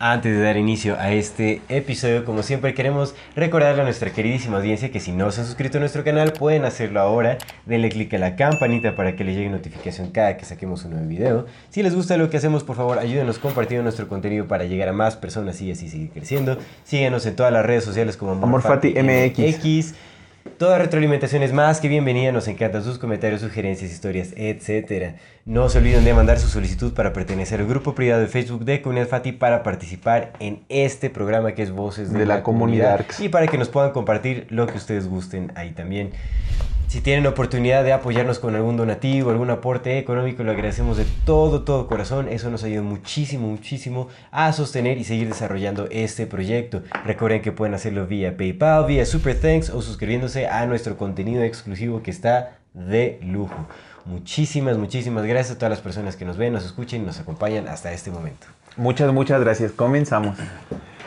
Antes de dar inicio a este episodio, como siempre queremos recordarle a nuestra queridísima audiencia que si no se han suscrito a nuestro canal pueden hacerlo ahora. Denle click a la campanita para que les llegue notificación cada que saquemos un nuevo video. Si les gusta lo que hacemos, por favor ayúdenos compartiendo nuestro contenido para llegar a más personas y así seguir creciendo. Síguenos en todas las redes sociales como Amorfati MX. Toda retroalimentación es más que bienvenida, nos encantan sus comentarios, sugerencias, historias, etc. No se olviden de mandar su solicitud para pertenecer al grupo privado de Facebook de Comunidad Fati para participar en este programa que es Voces de, la, comunidad y para que nos puedan compartir lo que ustedes gusten ahí también. Si tienen oportunidad de apoyarnos con algún donativo, algún aporte económico, lo agradecemos de todo, todo corazón. Eso nos ayuda muchísimo, muchísimo a sostener y seguir desarrollando este proyecto. Recuerden que pueden hacerlo vía PayPal, vía Super Thanks o suscribiéndose a nuestro contenido exclusivo que está de lujo. Muchísimas, muchísimas gracias a todas las personas que nos ven, nos escuchen y nos acompañan hasta este momento. Muchas, muchas gracias. Comenzamos.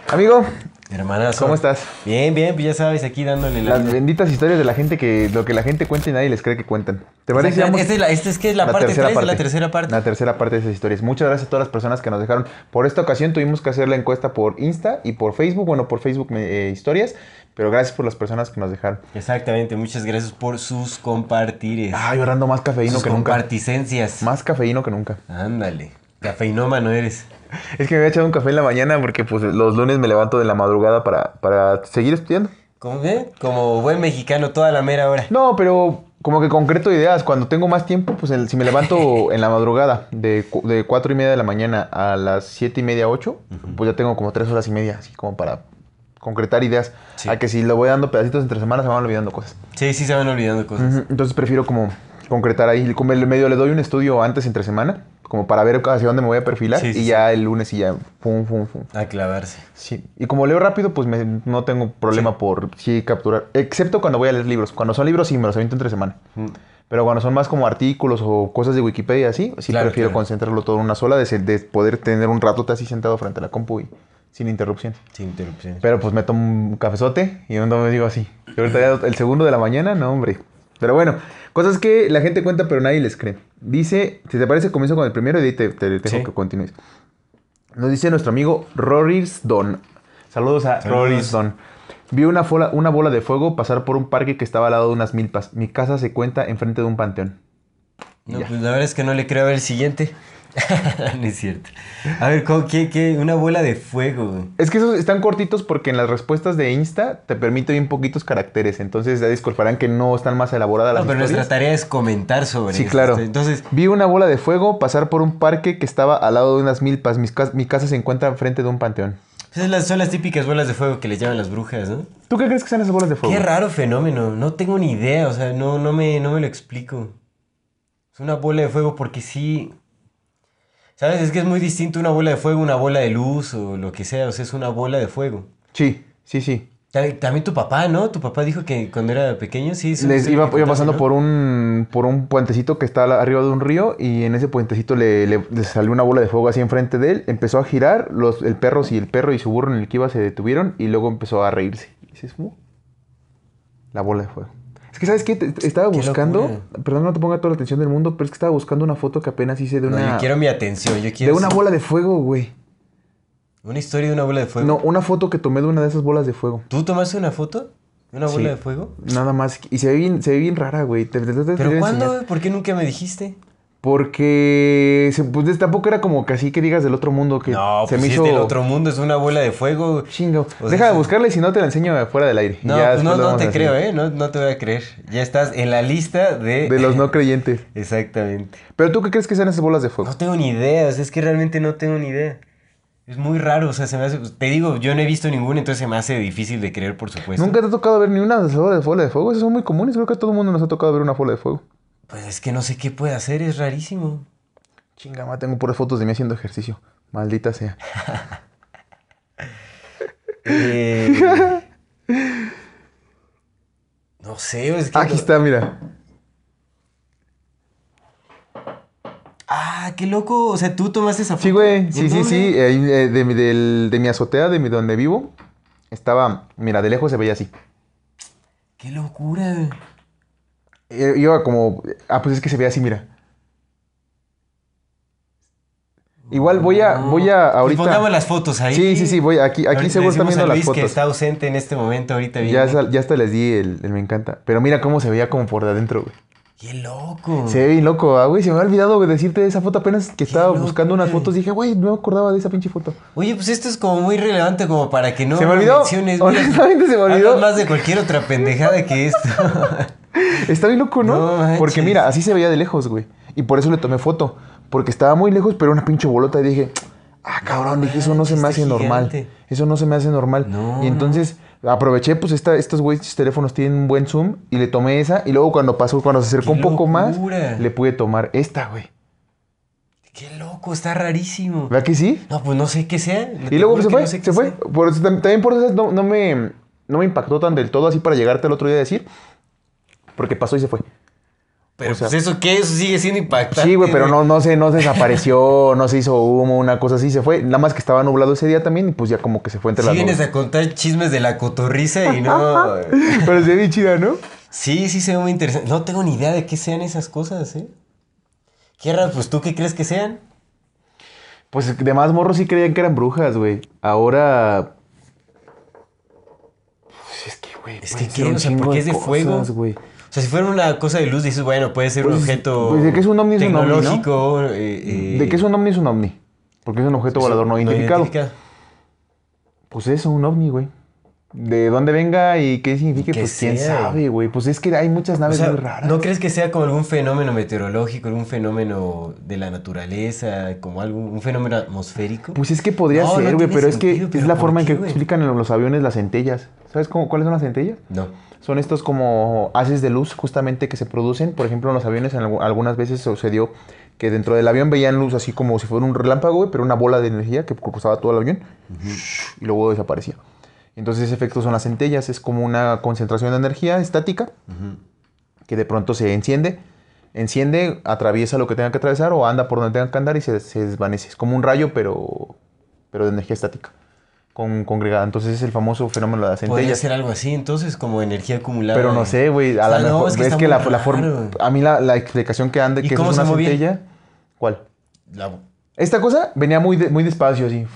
Amigo, Hermanas, ¿cómo estás? Bien, bien, pues ya sabes, aquí dándole Las benditas historias de la gente que lo que la gente cuenta y nadie les cree que cuentan. ¿Te parece? Esta es, la, esta es que es la, parte 3 de la tercera parte. La tercera parte de esas historias. Muchas gracias a todas las personas que nos dejaron. Por esta ocasión tuvimos que hacer la encuesta por Insta y por Facebook. Bueno, por Facebook eh, historias. Pero gracias por las personas que nos dejaron. Exactamente, muchas gracias por sus compartires. Ah, llorando más cafeíno que nunca. Comparticencias. Más cafeíno que nunca. Ándale. Cafeinómano eres. Es que me había echado un café en la mañana porque pues los lunes me levanto de la madrugada para, para seguir estudiando. ¿Cómo qué? Como buen mexicano toda la mera hora. No, pero como que concreto ideas. Cuando tengo más tiempo, pues si me levanto en la madrugada de, de 4 y media de la mañana a las siete y media, 8, pues ya tengo como tres horas y media, así como para concretar ideas. A que si lo voy dando pedacitos entre semanas se van olvidando cosas. Sí, sí se van olvidando cosas. Entonces prefiero como concretar ahí. Como el medio le doy un estudio antes entre semana como para ver hacia dónde me voy a perfilar y ya el lunes y ya pum, pum, pum. A clavarse. Sí. Y como leo rápido, pues no tengo problema por sí capturar. Excepto cuando voy a leer libros. Cuando son libros sí me los aviento entre semana. Mm. Pero cuando son más como artículos o cosas de Wikipedia así, sí prefiero concentrarlo todo en una sola, de, de, poder tener un rato así sentado frente a la compu y sin interrupción. Sin interrupción. Pero pues me tomo un cafezote y me digo así. Y ahorita ya el segundo de la mañana, no, hombre. Pero bueno, cosas que la gente cuenta pero nadie les cree. Dice, si te parece, comienzo con el primero y te, te, dejo que continúes. Nos dice nuestro amigo Roris Don. Saludos a Roris Don. Vi una, una bola de fuego pasar por un parque que estaba al lado de unas milpas. Mi casa se cuenta enfrente de un panteón. No, pues la verdad es que no le creo a ver el siguiente. no es cierto. A ver, ¿qué, qué? Una bola de fuego. Es que esos están cortitos porque en las respuestas de Insta te permite bien poquitos caracteres. Entonces ya disculparán que no están más elaboradas las No, pero nuestra tarea es comentar sobre Sí, claro. Entonces... Vi una bola de fuego pasar por un parque que estaba al lado de unas milpas. Mi, casa se encuentra enfrente de un panteón. Esas son las típicas bolas de fuego que les llaman las brujas, ¿no? ¿Tú qué crees que son esas bolas de fuego? Qué raro fenómeno. No tengo ni idea. O sea, no, no, me, no me lo explico. Es una bola de fuego porque sí... ¿Sabes? Es que es muy distinto una bola de fuego, una bola de luz o lo que sea. O sea, es una bola de fuego. Sí, sí, sí. También tu papá, ¿no? Tu papá dijo que cuando era pequeño, sí. Les iba, pasando por un por un puentecito que está arriba de un río y en ese puentecito le, salió una bola de fuego así enfrente de él. Empezó a girar, los, el perro y el perro y su burro en el que iba se detuvieron y luego empezó a reírse. Y dices, la bola de fuego. Que, ¿sabes qué? estaba buscando, perdón, no te ponga toda la atención del mundo, pero es que estaba buscando una foto que apenas hice de una... No, yo quiero mi atención, yo quiero... De una bola de fuego, güey. ¿Una historia de una bola de fuego? No, una foto que tomé de una de esas bolas de fuego. ¿Tú tomaste una foto? ¿De una bola de fuego? Nada más. Y se ve bien, se ve bien rara, güey. ¿Pero cuándo? ¿Por qué nunca me dijiste? Porque se- pues tampoco era como que así que digas del otro mundo que No, se pues me si hizo es del otro mundo, es una bola de fuego. chingo. O sea, Deja de buscarle y si no te la enseño fuera del aire. No, pues no, te creo. ¿eh? No, no te voy a creer. Ya estás en la lista de... De los no creyentes. Exactamente. Pero tú qué crees que sean esas bolas de fuego? No tengo ni idea, o sea, es que realmente no tengo ni idea. Es muy raro, o sea, se me hace... Te digo, yo no he visto ninguna, entonces se me hace difícil de creer, por supuesto. Nunca te ha tocado ver ni una de esas bolas de bola de fuego. Esas son muy comunes. Creo que a todo el mundo nos ha tocado ver una bola de fuego. Pues es que no sé qué puede hacer, es rarísimo. Chinga, ma, tengo puras fotos de mí haciendo ejercicio. Maldita sea. Eh, No sé, es que... Aquí no- está, mira. Ah, qué loco, o sea, tú tomaste esa foto. Sí, güey. ¿En Sí, sí, sí. eh, eh, de, mi- del- de mi azotea, de mi, donde vivo, estaba. Mira, de lejos se veía así. Qué locura. Eh, Iba como. Ah, pues es que se veía así, mira. Igual voy a. Voy a Pues ahorita. pongamos las fotos ahí. Sí, sí, sí, voy aquí, aquí seguro están viendo a las Luis que fotos. está ausente en este momento ahorita Ya, ya hasta les di el, el me encanta. Pero mira cómo se veía como por de adentro, güey. Qué loco. Se ve bien loco, ah, güey. Se me había olvidado güey, decirte de esa foto apenas que estaba loco, buscando unas güey. fotos. Dije, güey, no me acordaba de esa pinche foto. Oye, pues esto es como muy relevante como para que no Se me olvidó. menciones. Honestamente se me olvidó. más de cualquier otra pendejada que esto. Está bien loco, ¿no? Porque mira, así se veía de lejos, güey. Y por eso le tomé foto. Porque estaba muy lejos, pero una pinche bolota. Y dije, ah, cabrón, dije, eso no se me hace normal. Eso no se me hace normal. No, y entonces aproveché, pues esta, estos güeyes teléfonos tienen un buen zoom. Y le tomé esa. Y luego cuando pasó, cuando se acercó ¡Qué un poco más, le pude tomar esta, güey. Qué loco, está rarísimo. ¿Verdad que sí? No, pues no sé qué sea. Y luego pues, se fue, no sé qué se fue. Por también por eso no, no me, no me impactó tan del todo así para llegarte al otro día a decir. Porque pasó y se fue. Pero o sea- pues eso qué, eso sigue siendo impactante. Sí, güey, pero no, no se, no se desapareció, no se hizo humo, una cosa así, se fue. Nada más que estaba nublado ese día también y pues ya como que se fue entre Si las vienes nubes. a contar chismes de la cotorriza y no. Pero se ve bien chida, ¿no? Sí, sí se ve muy interesante. No tengo ni idea de qué sean esas cosas, ¿eh? Qué raro, pues tú qué crees que sean. Pues de más morros sí creían que eran brujas, güey. Ahora... Pues es que, güey... Es que ser qué, un o sea, chingo porque es de fuego. cosas, güey. O sea, si fuera una cosa de luz, dices, bueno, puede ser un Pues, objeto pues, de que es un ovni, es un ovni, ¿no? tecnológico. eh, eh, ¿De qué es un ovni? Es un ovni. Porque es un objeto volador no identificado. Pues eso, un ovni, güey. De dónde venga y qué significa, Que pues quién sea. sabe, güey. Pues es que hay muchas O naves sea, muy raras. ¿no crees que sea como algún fenómeno meteorológico, algún fenómeno de la naturaleza, como algún un fenómeno atmosférico? Pues es que podría No, no ser, güey, pero es que pero es la ¿por forma en qué, que explican en los aviones las centellas. ¿Sabes cómo, cuáles son las centellas? No. Son estos como haces de luz justamente que se producen. Por ejemplo, en los aviones en algu- algunas veces sucedió que dentro del avión veían luz así como si fuera un relámpago, pero una bola de energía que cruzaba todo el avión y luego desaparecía. Entonces ese efecto son las centellas, es como una concentración de energía estática que de pronto se enciende, enciende, atraviesa lo que tenga que atravesar o anda por donde tenga que andar y se, se desvanece. Es como un rayo, pero, pero de energía estática, con, congregada. Entonces es el famoso fenómeno de las Podría centellas. ser algo así, entonces, como energía acumulada. Pero no sé, güey, a O sea, lo no, mejor es que la, la forma... A mí la, la explicación que anda ¿Y que eso es una centella... ¿Cuál? La- Esta cosa venía muy, de- muy despacio, así.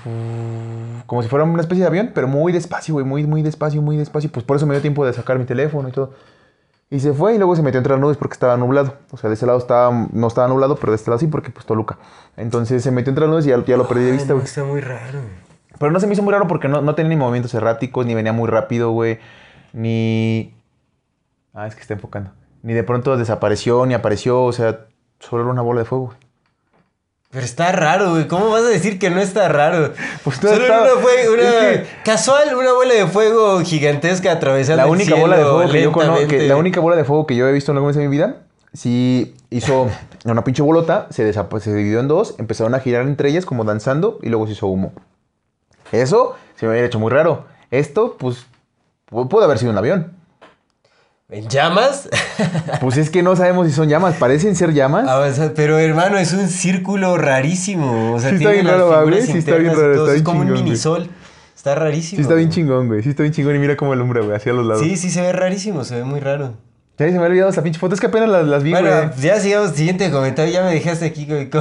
Como si fuera una especie de avión, pero muy despacio, güey. Muy, muy despacio, muy despacio. Pues por eso me dio tiempo de sacar mi teléfono y todo. Y se fue y luego se metió entre las nubes porque estaba nublado. O sea, de ese lado estaba, no estaba nublado, pero de este lado sí porque pues Toluca. Entonces se metió entre las nubes y ya, ya lo perdí de vista, no, güey. está muy raro. Pero no se me hizo muy raro porque no, no tenía ni movimientos erráticos, ni venía muy rápido, güey. Ni... Ah, es que está enfocando. Ni de pronto desapareció, ni apareció. O sea, solo era una bola de fuego, güey. Pero está raro, güey. ¿Cómo vas a decir que no está raro? Pues Solo está- una fue una es que- casual, una bola de fuego gigantesca atravesando La el única bola de cielo fuego que yo conozco, la única bola de fuego que yo he visto en alguna vez en mi vida, sí hizo una pinche bolota, se, se dividió en dos, empezaron a girar entre ellas como danzando y luego se hizo humo. Eso se me había hecho muy raro. Esto, pues, pu- pudo haber sido un avión. ¿En llamas? Pues es que no sabemos si son llamas, parecen ser llamas. Ah, o sea, pero hermano, es un círculo rarísimo. O sea, Sí está bien raro, ¿va, figuras güey? Sí está bien raro, está Es bien como un chingón, güey. minisol. Está rarísimo. Sí está bien güey. chingón, güey. Sí está bien chingón y mira cómo alumbra, güey, hacia los lados. Sí, sí se ve rarísimo, se ve muy raro. Ya se me había olvidado esa pinche foto, es que apenas las, las vi, Bueno, güey. ya sigamos, siguiente comentario. Ya me dejaste aquí, güey.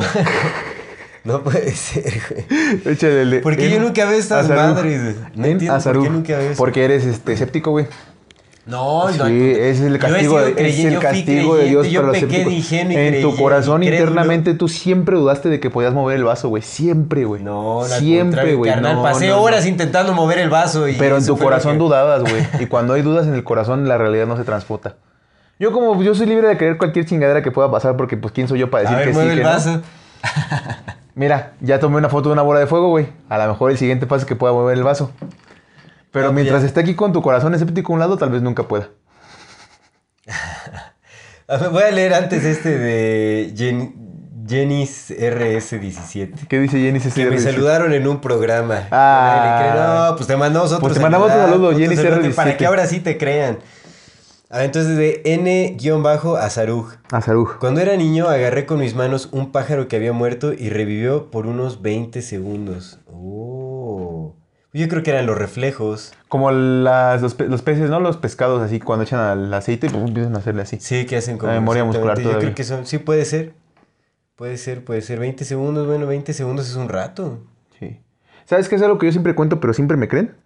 No puede ser, güey. Échale el de- ¿Por qué yo nunca veo estas madres, güey? No en entiendo por Azaruj. qué nunca veo eso. Porque eres este, escéptico, güey. No, Sí, no. es el castigo, de, es creyente, el yo fui castigo de creyente, Dios yo para los pequé de En tu creyente, corazón y crédulo. internamente tú siempre dudaste de que podías mover el vaso, güey. Siempre, güey. No, siempre, güey. No, pasé no, no. horas intentando mover el vaso y Pero en tu corazón que- dudabas, güey. Y cuando hay dudas en el corazón, la realidad no se transfuta. Yo como yo soy libre de creer cualquier chingadera que pueda pasar porque pues quién soy yo para A decir ver, que sí, mueve que el no? Mira, ya tomé una foto de una bola de fuego, güey. A lo mejor el siguiente paso es que pueda mover el vaso. Pero No, mientras ya. esté aquí con tu corazón escéptico a un lado, tal vez nunca pueda. Voy a leer antes este de Jen, Jenis RS17. ¿Qué dice Jenny Que CCR? me saludaron en un programa. Ah. Le. No, pues te mandamos otro Pues te mandamos saludo, Jenny saludote, CR17. Para que ahora sí te crean. A ver, entonces de N-Azaruj. A Saruj. Cuando era niño agarré con mis manos un pájaro que había muerto y revivió por unos 20 segundos. Oh. Yo creo que eran los reflejos. Como las, los, pe- los peces, ¿no? Los pescados así, cuando echan al aceite, pues empiezan a hacerle así. Sí, que hacen como... La memoria muscular exactamente. Yo todavía. creo que son... Sí, puede ser. Puede ser, puede ser. 20 segundos, bueno, 20 segundos es un rato. Sí. ¿Sabes qué es algo que yo siempre cuento, pero siempre me creen?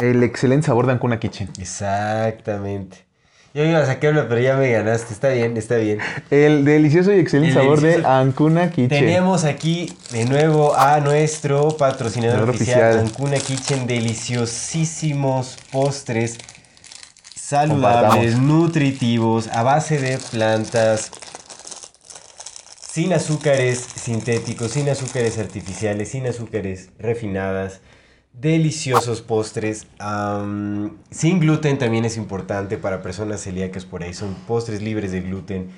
El excelente sabor de Ancuna Kitchen. Exactamente. Yo iba a sacarlo, pero ya me ganaste. Está bien, está bien. El delicioso y excelente El sabor de Ancuna Kitchen. Tenemos aquí de nuevo a nuestro patrocinador Patrocinador oficial, oficial. Ancuna Kitchen. Deliciosísimos postres saludables, nutritivos, a base de plantas, sin azúcares sintéticos, sin azúcares artificiales, sin azúcares refinadas. Deliciosos postres, sin gluten también es importante para personas celíacas por ahí. Son postres libres de gluten,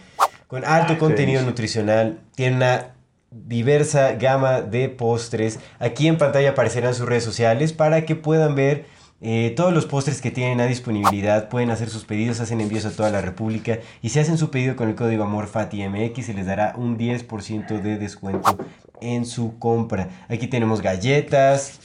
con alto contenido nutricional. Tienen una diversa gama de postres. Aquí en pantalla aparecerán sus redes sociales para que puedan ver eh, todos los postres que tienen a disponibilidad. Pueden hacer sus pedidos, hacen envíos a toda la República. Y si hacen su pedido con el código AMORFATIMX, se les dará un 10% de descuento en su compra. Aquí tenemos galletas.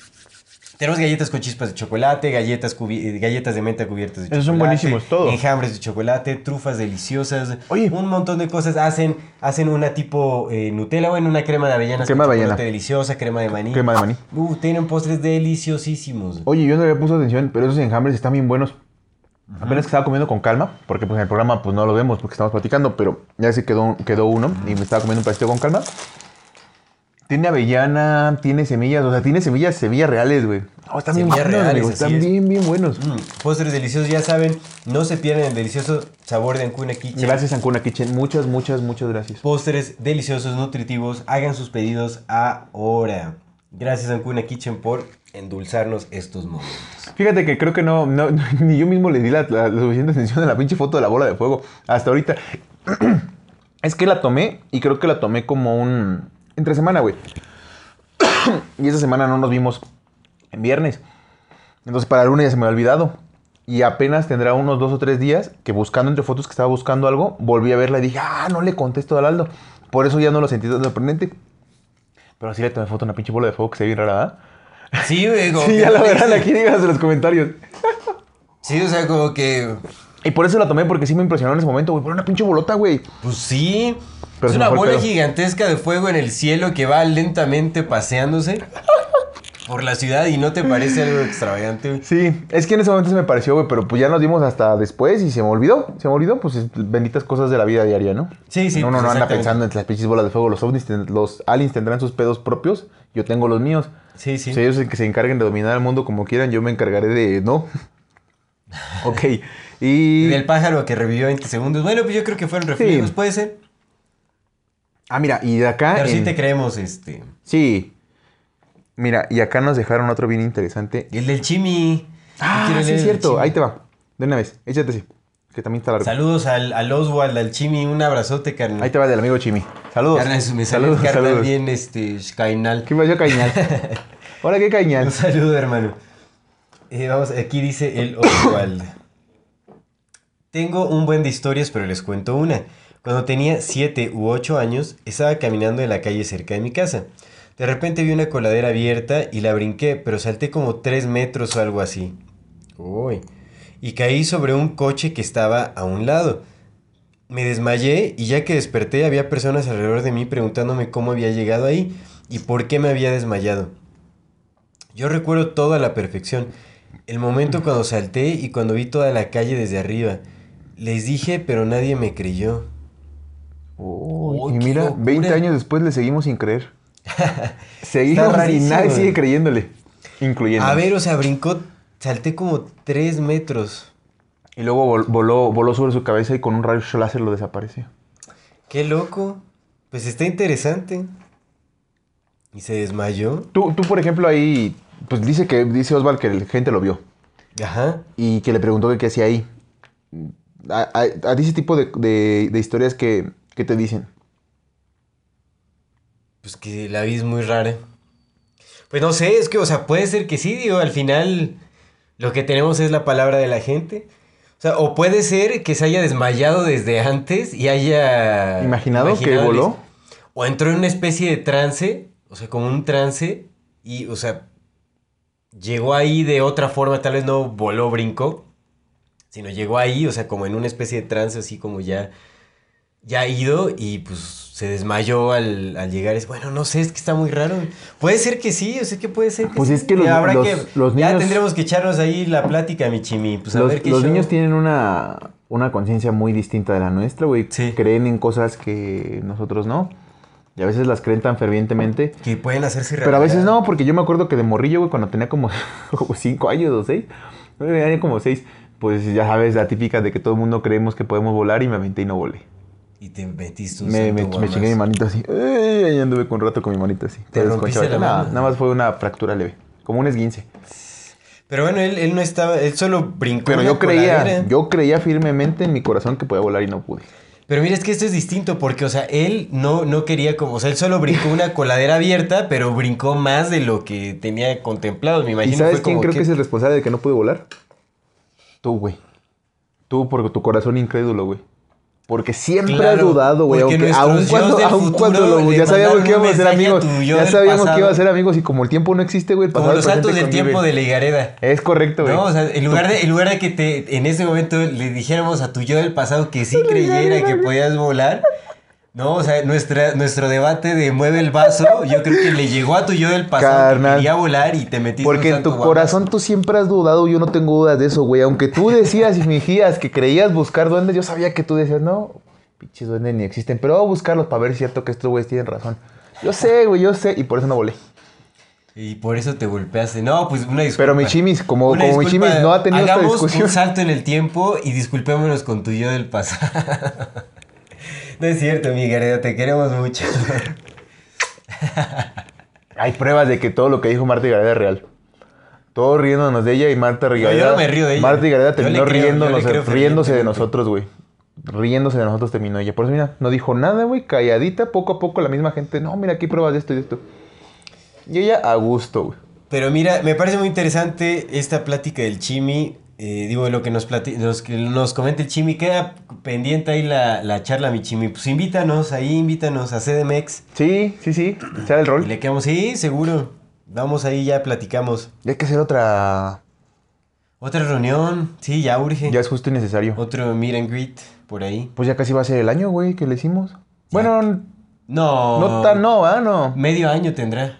Tenemos galletas con chispas de chocolate, galletas, eh, galletas de menta cubiertas de chocolate. Esos son buenísimos, todos. Enjambres de chocolate, trufas deliciosas. Oye. Un montón de cosas. Hacen, hacen una tipo eh, Nutella, bueno, una crema de avellanas Crema con de avellana. chocolate deliciosa, crema de maní. Crema de maní. Uh, tienen postres deliciosísimos. Oye, yo no le puesto atención, pero esos enjambres están bien buenos. Apenas que estaba comiendo con calma, porque pues en el programa pues no lo vemos porque estamos platicando, pero ya se quedó, quedó uno y me estaba comiendo un pedacito con calma. Tiene avellana, tiene semillas, o sea, tiene semillas, semillas reales, güey. Oh, están bien Semillas buenos, reales, están es. bien, bien buenos. Mm, postres deliciosos, ya saben, no se pierden el delicioso sabor de Ancuna Kitchen. Gracias, Ancuna Kitchen. Muchas, muchas, muchas gracias. Postres deliciosos, nutritivos. Hagan sus pedidos ahora. Gracias Ancuna Kitchen por endulzarnos estos momentos. Fíjate que creo que no, no- ni yo mismo le di la, la- la suficiente atención a la pinche foto de la bola de fuego hasta ahorita. es que la tomé y creo que la tomé como un... entre semana, güey. y esa semana no nos vimos en viernes. Entonces para el lunes ya se me había olvidado. Y apenas tendrá unos dos o tres días que buscando entre fotos que estaba buscando algo, volví a verla y dije, ah, no le contesto al Aldo. Por eso ya no lo sentí tan sorprendente. Pero así le tomé foto a una pinche bola de fuego que se ve bien rara. Sí, güey, Sí, ya la verán aquí, díganos en los comentarios. Sí, o sea, como que. Y por eso la tomé, porque sí me impresionó en ese momento, güey. Por una pinche bolota, güey. Pues sí. Pero es una bola pedo. gigantesca de fuego en el cielo que va lentamente paseándose por la ciudad y no te parece algo extravagante, güey? Sí, es que en ese momento se me pareció, güey, pero pues ya nos vimos hasta después y se me olvidó. Se me olvidó, pues es- benditas cosas de la vida diaria, ¿no? Sí, sí, Uno pues, no anda pensando en las pinches bolas de fuego. Los ovnis, los aliens tendrán sus pedos propios. Yo tengo los míos. Sí, sí. Si ellos que se encarguen de dominar el mundo como quieran, yo me encargaré de. No. ok. Y. Del pájaro que revivió 20 segundos. Bueno, pues yo creo que fueron reflejos, Sí. puede ser. Ah, mira, y de acá. Pero sí en- te creemos, este. Sí. Mira, y acá nos dejaron otro bien interesante. El del Chimi. Ah, sí, es cierto. Ahí te va. De una vez. Échate ese. Que también está largo. Saludos al, al Oswald, al Chimi, un abrazote, carnal. Ahí te va del amigo Chimi. Saludos. Carnal, me saludos, carnal saludos. bien, este, cainal. ¿Qué pasó, Cañal? Hola, ¿qué Cañal? Un saludo, hermano. Eh, vamos, aquí dice el Oswald. Tengo un buen de historias, pero les cuento una. Cuando tenía 7 u 8 años, estaba caminando en la calle cerca de mi casa. De repente vi una coladera abierta y la brinqué, pero salté como 3 metros o algo así. Uy. Y caí sobre un coche que estaba a un lado. Me desmayé y ya que desperté había personas alrededor de mí preguntándome cómo había llegado ahí y por qué me había desmayado. Yo recuerdo todo a la perfección. El momento cuando salté y cuando vi toda la calle desde arriba. Les dije, pero nadie me creyó. Uy, Uy, y mira, locura. 20 años después le seguimos sin creer. Seguimos y nadie sigue creyéndole. Incluyendo. A ver, o sea, brincó, salté como tres metros. Y luego vol- voló, voló sobre su cabeza y con un rayo láser lo desapareció. Qué loco. Pues está interesante. Y se desmayó. Tú, tú, por ejemplo, ahí, pues dice que, dice Osval que la gente lo vio. Ajá. y que le preguntó que qué hacía ahí. A, a- a ti ese tipo de, de- de historias que, que te dicen. Pues que la vi es muy rara. Pues no sé, es que, o sea, puede ser que sí, digo, al final lo que tenemos es la palabra de la gente. O sea, o puede ser que se haya desmayado desde antes y haya... ¿Imaginado que voló? O entró en una especie de trance, o sea, como un trance, y, o sea, llegó ahí de otra forma, tal vez no voló, brincó, sino llegó ahí, o sea, como en una especie de trance, así como ya, ya ido, y pues se desmayó al, al llegar. Es, bueno, no sé, es que está muy raro. Puede ser que sí, o sea, que puede ser que Pues sí. es que los- habrá los- que- los Ya niños- tendremos que echarnos ahí la plática, mi chimi, pues a los ver qué los show. niños tienen una, una conciencia muy distinta de la nuestra, güey. Sí. Creen en cosas que nosotros no. Y a veces las creen tan fervientemente. Que pueden hacerse Pero a veces realidad. no, porque yo me acuerdo que de morrillo, güey, cuando tenía como 5 años o 6, tenía como 6, pues ya sabes, la típica de que todo el mundo creemos que podemos volar y me aventé y no volé. Y te metiste un Me, me, chingué mi manito así. Ay, ahí anduve con un rato con mi manito así. ¿Te rompiste la Nada, nada más fue una fractura leve. Como un esguince. Pero bueno, él, él no estaba, él solo brincó. Pero yo creía, yo creía firmemente en mi corazón que podía volar y no pude. Pero mira, es que esto es distinto porque, o sea, él no, no quería como, o sea, él solo brincó una coladera abierta, pero brincó más de lo que tenía contemplado. Me imagino ¿Y sabes fue quién como creo que... es el responsable de que no pude volar? Tú, güey. Tú, por tu corazón incrédulo, güey. Porque siempre Claro, dudado, güey. Aunque, aun cuando, aun cuando lo- ya sabíamos que íbamos a ser amigos. Ya sabíamos que iba a ser amigos y como el tiempo no existe, güey. Como los saltos del tiempo de la higareda. Es correcto, güey. No, o sea, en lugar, de, en lugar de que te en ese momento le dijéramos a tu yo del pasado que sí creyera que podías volar, no, o sea, nuestra, nuestro debate de mueve el vaso, yo creo que le llegó a tu yo del pasado Carnal. que quería volar y te metiste Porque en tu corazón tú siempre has dudado, yo no tengo dudas de eso, güey. Aunque tú decías y fingías que creías buscar duendes, yo sabía que tú decías, no, pinches duendes ni existen, pero voy a buscarlos para ver si es cierto que estos güeyes tienen razón. Yo sé, güey, yo sé, y por eso no volé. Y por eso te golpeaste. No, pues una disculpa. Pero mi chimis, como, Una como mi chimis no ha tenido esta Hagamos discusión. un salto en el tiempo y disculpémonos con tu yo del pasado. no es cierto, mi Gareda, te queremos mucho. Hay pruebas de que todo lo que dijo Marta y Gareda es real. Todos riéndonos de ella y Marta y yo Gareda. no me río de ella. Marta y Gareda terminó creo, riéndonos, creo riéndose de nosotros, güey. Riéndose de nosotros terminó ella. Por eso, mira, no dijo nada, güey. Calladita, poco a poco la misma gente. No, mira, aquí pruebas de esto y de esto. Y ella a gusto, güey. Pero mira, me parece muy interesante esta plática del Chimi. Eh, digo, lo que nos, nos, que nos comenta el Chimi. Queda pendiente ahí la, la charla, mi Chimi. Pues invítanos, ahí invítanos a CDMX. Sí, sí, sí. Sea el Y rol. le quedamos, sí, seguro. Vamos ahí, ya platicamos. Y hay que hacer otra. Otra reunión, sí, ya urge. Ya es justo y necesario. Otro meet and greet por ahí. Pues ya casi va a ser el año, güey, que le hicimos. Bueno, No. no tan, no, ¿ah? No. Medio año tendrá.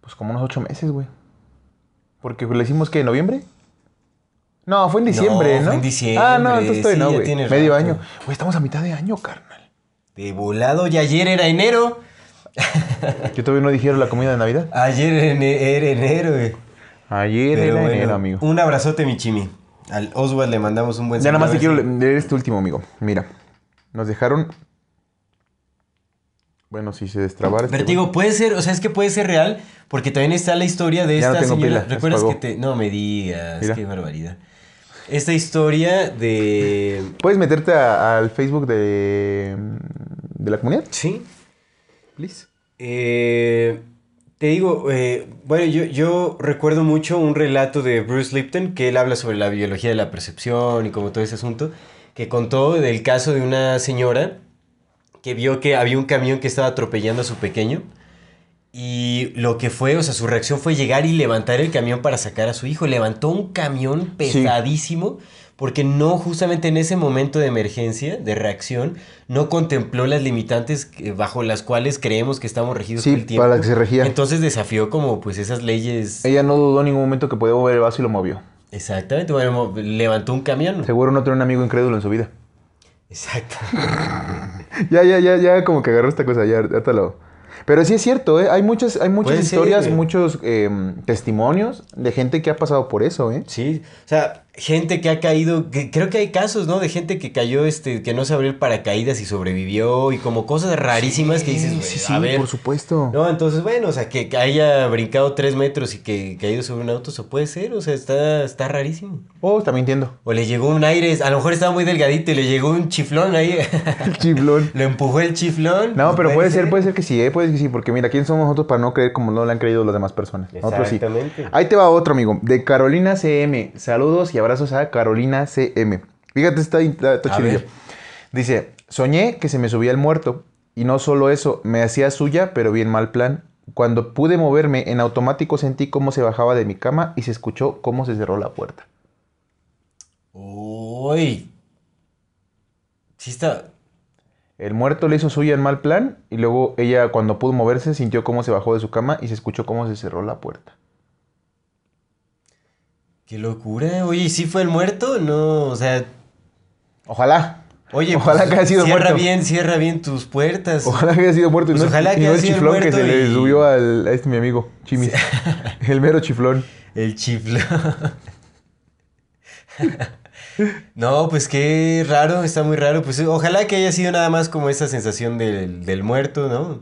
Pues como unos ocho meses, güey. Porque le hicimos que en noviembre. No, fue en diciembre, No, fue en diciembre, Ah, no, entonces todavía sí, no, güey. Medio rato. año. Güey, estamos a mitad de año, carnal. De volado, y ayer era enero. Yo todavía no dijeron la comida de Navidad. Ayer era ene- era enero, güey. Ayer Pero era bueno, enero, amigo. Un abrazote, mi chimi. Al Oswald le mandamos un buen Ya nada más te quiero leer este último, amigo. Mira, nos dejaron. Bueno, si se destrabara. este Vertigo, puede ser, o sea, es que puede ser real, porque también está la historia de Ya no esta tengo señora. pila, ¿Recuerdas que te.? No me digas, Mira. qué barbaridad. Esta historia de. ¿Puedes meterte a- al Facebook de, de la comunidad? Sí. Please. Eh, te digo, eh, bueno, yo, yo recuerdo mucho un relato de Bruce Lipton que él habla sobre la biología de la percepción y como todo ese asunto, que contó del caso de una señora que vio que había un camión que estaba atropellando a su pequeño y lo que fue, o sea, su reacción fue llegar y levantar el camión para sacar a su hijo. Levantó un camión pesadísimo porque no, justamente en ese momento de emergencia, de reacción, no contempló las limitantes bajo las cuales creemos que estamos regidos Sí, el tiempo. para que se regía. Entonces desafió como pues esas leyes. Ella no dudó en ningún momento que podía mover el vaso y lo movió. Exactamente, bueno, levantó un camión. Seguro no tiene un amigo incrédulo en su vida. Exacto. Ya, ya, ya, ya, como que agarró esta cosa, ya, ya te lo... Pero sí es cierto, ¿eh? Hay muchas, hay muchas historias, muchos em, testimonios de gente que ha pasado por eso, ¿eh? Sí, o sea, gente que ha caído, que creo que hay casos, ¿no? De gente que cayó, este, que no se abrió el paracaídas y sobrevivió y como cosas rarísimas que dices, Sí, sí, a ver. por supuesto. No, entonces, bueno, o sea, que, haya brincado tres metros y que caído sobre un auto, eso puede ser, o sea, está, está rarísimo. Oh, está mintiendo. O le llegó un aire, a lo mejor estaba muy delgadito y le llegó un chiflón ahí. El chiflón. Lo empujó el chiflón. No, pero puede ser, puede ser que sí, ¿eh? puede ser que sí, porque mira, ¿quién somos nosotros para no creer como no le han creído las demás personas? Nosotros sí. Exactamente. Ahí te va otro, amigo, de Carolina CM. Saludos y abrazos a Carolina CM. Fíjate, está, está. Dice, soñé que se me subía el muerto. Y no solo eso, me hacía suya, pero bien mal plan. Cuando pude moverme, en automático sentí cómo se bajaba de mi cama y se escuchó cómo se cerró la puerta. Uy. Sí está. El muerto le hizo suya en mal plan y luego ella cuando pudo moverse sintió cómo se bajó de su cama y se escuchó cómo se cerró la puerta. Qué locura. Oye, ¿y ¿sí fue el muerto? No, o sea, Ojalá. oye, Ojalá pues, que haya sido cierra muerto. bien, cierra bien tus puertas. Ojalá que haya sido muerto y Pues no, ojalá que no haya el sido chiflón que se le subió al, a este mi amigo, Chimis. el mero chiflón. El chiflón. No, pues qué raro, está muy raro. Pues ojalá que haya sido nada más como esa sensación del, del muerto, ¿no?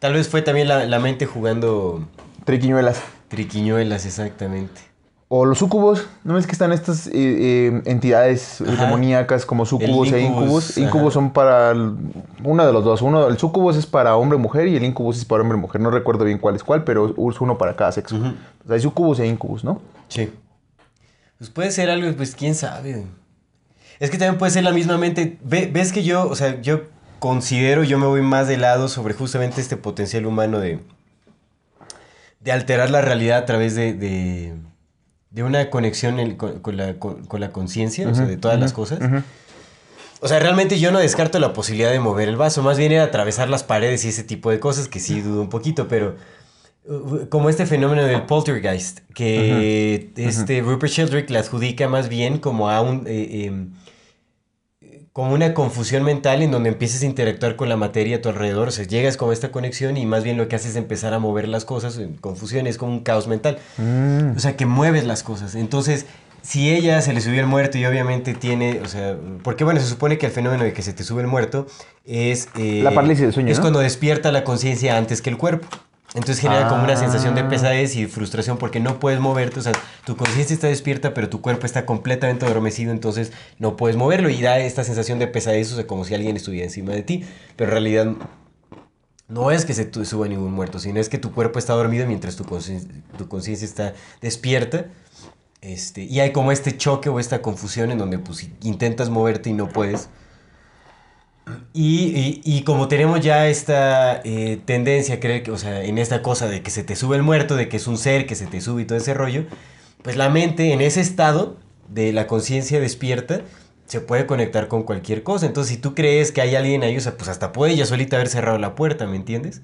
Tal vez fue también la, la mente jugando Triquiñuelas. triquiñuelas, exactamente. O los sucubos, ¿no ves que están estas eh, eh, entidades Ajá. demoníacas como sucubos e ajá. Incubus son para el- uno de los dos. Uno, el sucubus es para hombre y el incubus es para hombre y mujer. No recuerdo bien cuál es cuál, pero es uno para cada sexo. O sea, hay sucubus e incubus, ¿no? Sí. Pues puede ser algo, pues quién sabe. Es que también puede ser la misma mente. Ve- ves que yo, o sea, yo considero, yo me voy más de lado sobre justamente este potencial humano de, de alterar la realidad a través de, de, de una conexión en- con, con la, con- con la conciencia, o sea, de todas las cosas. O sea, realmente yo no descarto la posibilidad de mover el vaso, más bien era atravesar las paredes y ese tipo de cosas que sí dudo un poquito, pero uh, como este fenómeno del poltergeist, que este Rupert Sheldrake le adjudica más bien como a un... eh, em, como una confusión mental en donde empiezas a interactuar con la materia a tu alrededor, o sea, llegas a esta conexión y más bien lo que haces es empezar a mover las cosas, en confusión, es como un caos mental. Mm. O sea, que mueves las cosas. Entonces, si ella se le subió el muerto y obviamente tiene, o sea, porque bueno, se supone que el fenómeno de que se te sube el muerto es... eh, La parálisis del sueño, Es ¿no? cuando despierta la conciencia antes que el cuerpo. Entonces genera como una sensación de Ah. pesadez y frustración porque no puedes moverte, o sea, tu conciencia está despierta, pero tu cuerpo está completamente adormecido, entonces no puedes moverlo y da esta sensación de pesadez, o sea, como si alguien estuviera encima de ti, pero en realidad no es que se suba ningún muerto, sino es que tu cuerpo está dormido mientras tu conciencia tu conciencia está despierta. Este, y hay como este choque o esta confusión en donde pues intentas moverte y no puedes. Y, y- y como tenemos ya esta eh, tendencia a creer que, o sea, en esta cosa de que se te sube el muerto, de que es un ser que se te sube y todo ese rollo, pues la mente en ese estado de la conciencia despierta se puede conectar con cualquier cosa. Entonces, si tú crees que hay alguien ahí, o sea, pues hasta puede ella solita haber cerrado la puerta, ¿me entiendes?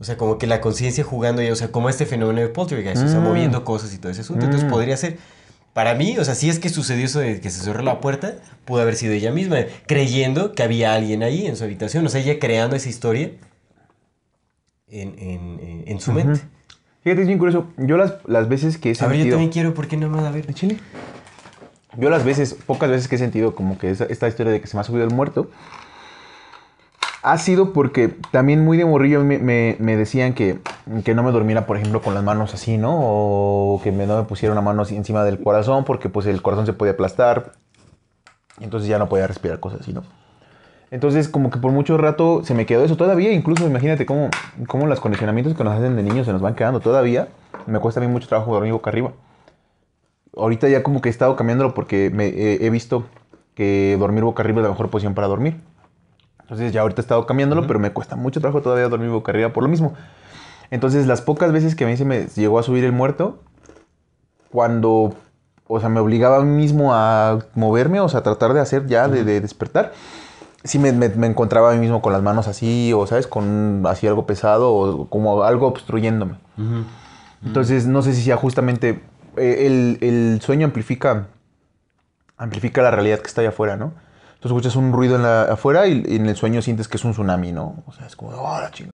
O sea, como que la conciencia jugando ya, o sea, como este fenómeno de poltergeist, o sea, Mm. moviendo cosas y todo ese asunto. Entonces Mm. podría ser, para mí, o sea, si es que sucedió eso de que se cerró la puerta, pudo haber sido ella misma, creyendo que había alguien ahí en su habitación, o sea, ella creando esa historia en, en- en- su mente. Fíjate, es bien curioso. Yo las, las veces que he A ver, yo sentido... también quiero, ¿por qué no más? A ver. ¿De Chile? Yo las veces, pocas veces que he sentido como que esa- esta historia de que se me ha subido el muerto, ha sido porque también muy de morrillo me, me- me decían que, que no me durmiera, por ejemplo, con las manos así, ¿no? O que me, no me pusiera una mano así encima del corazón porque pues el corazón se podía aplastar. Entonces ya no podía respirar cosas así, ¿no? Entonces como que por mucho rato se me quedó eso todavía, incluso imagínate cómo, cómo los condicionamientos que nos hacen de niños se nos van quedando todavía. Me cuesta a mí mucho trabajo dormir boca arriba ahorita ya como que he estado cambiándolo porque me, eh, he visto que dormir boca arriba es la mejor posición para dormir. Entonces ya ahorita he estado cambiándolo, pero me cuesta mucho trabajo todavía dormir boca arriba por lo mismo. Entonces las pocas veces que a mí se me llegó a subir el muerto, cuando, o sea, me obligaba a mí mismo a moverme, o sea, a tratar de hacer ya, de, de despertar, sí me, me- me encontraba a mí mismo con las manos así, o sabes, con así algo pesado, o como algo obstruyéndome. Entonces, no sé si sea justamente eh, el, el sueño amplifica, amplifica la realidad que está allá afuera, ¿no? Tú escuchas un ruido en la, afuera y, y en el sueño sientes que es un tsunami, ¿no? O sea, es como, oh, la chingada.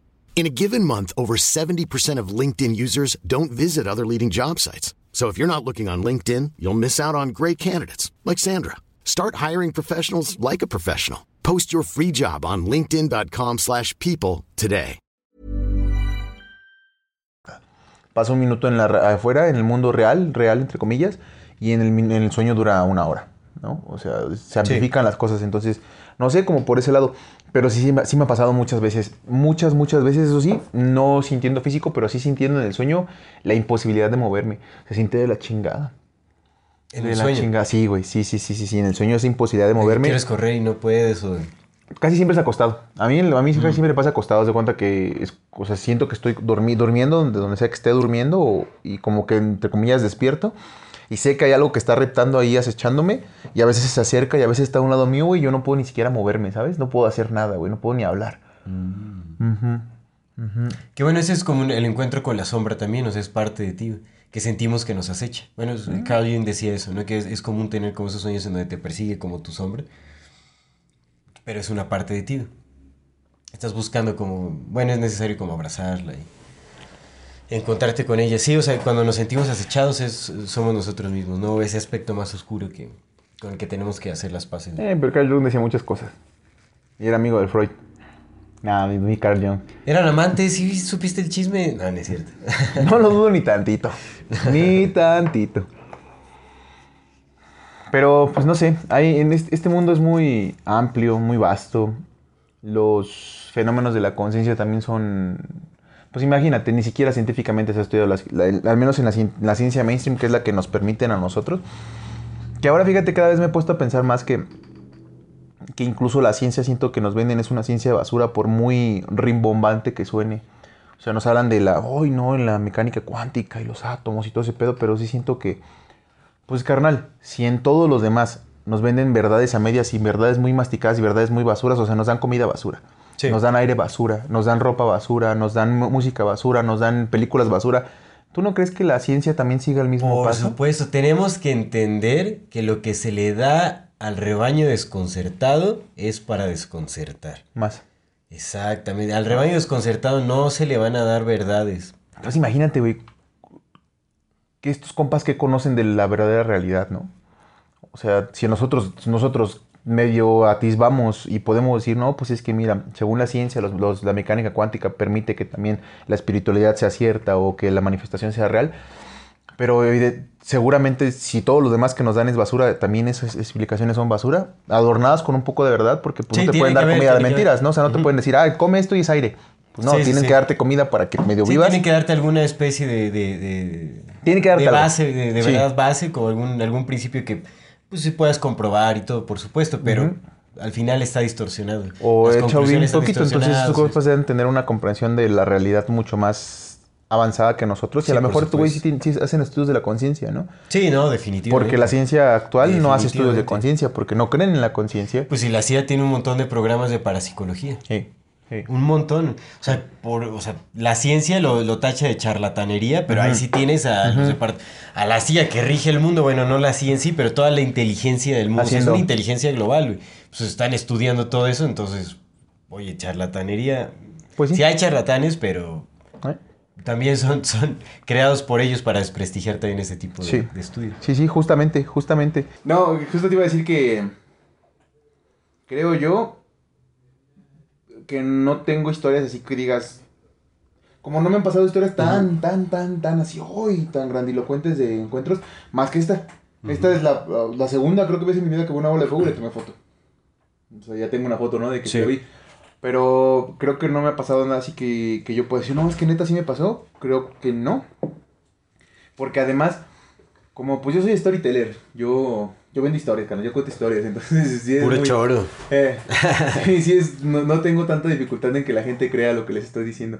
In a given month, over 70% of LinkedIn users don't visit other leading job sites. So if you're not looking on LinkedIn, you'll miss out on great candidates like Sandra. Start hiring professionals like a professional. Post your free job on linkedin.com/people slash people today. Pasa un minuto en la, afuera, en el mundo real, real entre comillas, y en el, en el sueño dura una hora, ¿no? O sea, se amplifican las cosas, entonces, no sé, como por ese lado, pero sí, sí, me- sí me ha pasado muchas veces, muchas, muchas veces, eso sí, no sintiendo físico, pero sí sintiendo en el sueño la imposibilidad de moverme, se siente de la chingada. En de el la sueño. chingada, sí, güey, sí, sí, sí, sí, sí, en el sueño esa imposibilidad de moverme. Quieres correr y no puedes. O... Casi siempre es acostado. A mí, a mí siempre me pasa acostado. de cuenta que, es, o sea, siento que estoy dormi- durmiendo donde, donde sea que esté durmiendo o- y como que, entre comillas, despierto. Y sé que hay algo que está reptando ahí, acechándome. Y a veces se acerca y a veces está a un lado mío y yo no puedo ni siquiera moverme, ¿sabes? No puedo hacer nada, güey. No puedo ni hablar. Que bueno, ese es como el encuentro con la sombra también, o sea, es parte de ti, que sentimos que nos acecha. Bueno, es- Carl Jung decía eso, ¿no? Que es, es común tener como esos sueños en donde te persigue como tu sombra, pero es una parte de ti. Estás buscando como, bueno, es necesario como abrazarla y encontrarte con ella. Sí, o sea, cuando nos sentimos acechados es, somos nosotros mismos, ¿no? Ese aspecto más oscuro que, con el que tenemos que hacer las paces. Eh, pero Carl Jung decía muchas cosas. Y era amigo del Freud. Nah, mi, mi Carl Jung. ¿Eran amantes? ¿Sí supiste el chisme? No, no es cierto. No lo dudo ni tantito. Ni tantito. Pero, pues no sé, hay, en este, este mundo es muy amplio, muy vasto. Los fenómenos de la conciencia también son... Pues imagínate, ni siquiera científicamente se ha estudiado, al menos en la ciencia mainstream, que es la que nos permiten a nosotros. Que ahora, fíjate, cada vez me he puesto a pensar más que, que incluso la ciencia siento que nos venden es una ciencia de basura por muy rimbombante que suene. O sea, nos hablan de la, hoy no, en la mecánica cuántica y los átomos y todo ese pedo, pero sí siento que, pues carnal, si en todos los demás nos venden verdades a medias y verdades muy masticadas y verdades muy basuras, o sea, nos dan comida basura, Sí. nos dan aire basura, nos dan ropa basura, nos dan música basura, nos dan películas basura. ¿Tú no crees que la ciencia también siga el mismo Por paso? supuesto, tenemos que entender que lo que se le da al rebaño desconcertado es para desconcertar. Más. Exactamente. Al rebaño desconcertado no se le van a dar verdades. Entonces imagínate, güey, que estos compas que conocen de la verdadera realidad, ¿no? O sea, si nosotros, nosotros medio atisbamos y podemos decir, no, pues es que mira, según la ciencia, los- los- la mecánica cuántica permite que también la espiritualidad sea cierta o que la manifestación sea real, pero evide- seguramente si todo lo demás que nos dan es basura, también esas explicaciones son basura, adornadas con un poco de verdad, porque pues, Sí, no te pueden dar comida de mentiras. ¿no? O sea, no te pueden decir, ah, come esto y es aire. Pues no, Sí, tienen sí. que darte comida para que medio vivas. tienen que darte alguna especie de... de, de- Tiene que darte de algo. base, de, de verdad base, como algún, algún principio que pues sí puedas comprobar y todo, por supuesto, pero al final está distorsionado. O Las hecho bien están poquito, entonces estos compas deben tener una comprensión de la realidad mucho más avanzada que nosotros. Y a lo mejor estos güeyes sí, hacen estudios de la conciencia, ¿no? Sí, no, definitivamente. Porque la ciencia actual no hace estudios de conciencia, porque no creen en la conciencia. Pues si la CIA tiene un montón de programas de parapsicología. Sí, sí. Un montón. O sea, por, o sea la ciencia lo, lo tacha de charlatanería, pero ahí sí tienes a, a la CIA que rige el mundo. Bueno, no la CIA en sí, pero toda la inteligencia del mundo. O sea, Haciendo- es una inteligencia global, güey. Pues están estudiando todo eso, entonces, oye, charlatanería. Pues sí. Sí hay charlatanes, pero ¿Eh? también son, son creados por ellos para desprestigiar también ese tipo de, Sí. de estudios. Sí, sí, justamente, justamente. No, justo te iba a decir que creo yo que no tengo historias así que digas, como no me han pasado historias tan, tan, tan, tan así, hoy tan grandilocuentes de encuentros, más que esta. Esta es la, la segunda, creo que ves en mi vida que hubo una bola de fuego y le tomé foto. O sea, ya tengo una foto, ¿no? De que Sí. te vi. Pero creo que no me ha pasado nada así que, que yo pueda decir, no, es que neta sí me pasó. Creo que no. Porque además, como pues yo soy storyteller, yo, yo vendo historias, carnal, yo cuento historias, entonces sí es Puro muy- choro. Eh, sí, sí es, no, no tengo tanta dificultad en que la gente crea lo que les estoy diciendo.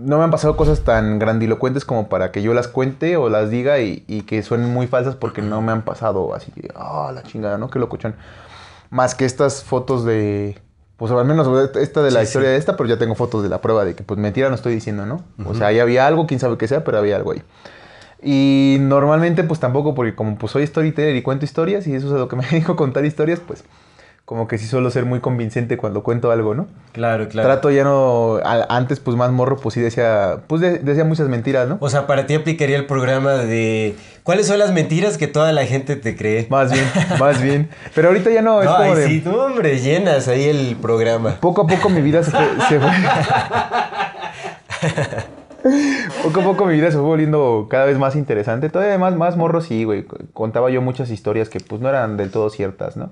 No me han pasado cosas tan grandilocuentes como para que yo las cuente o las diga y, y que suenen muy falsas porque no me han pasado así que, ah, la chingada, ¿no? Qué locochón. Más que estas fotos de, pues al menos esta de la Sí, historia sí. de esta, pero ya tengo fotos de la prueba de que pues mentira no estoy diciendo, ¿no? O sea, ahí había algo, quién sabe qué sea, pero había algo ahí. Y normalmente pues tampoco porque como pues soy storyteller y cuento historias y eso es lo que me dedico contar historias, pues como que sí suelo ser muy convincente cuando cuento algo, ¿no? Claro, claro. Trato ya no. a- antes, pues más morro, pues sí decía. Pues de- decía muchas mentiras, ¿no? O sea, para ti aplicaría el programa de ¿cuáles son las mentiras que toda la gente te cree? Más bien, más bien. Pero ahorita ya no, es No, como ay, de. sí, tú, hombre, llenas ahí el programa. Poco a poco mi vida se fue. se fue- poco a poco mi vida se fue volviendo cada vez más interesante. Todavía más, más morro, sí, güey. Contaba yo muchas historias que pues no eran del todo ciertas, ¿no?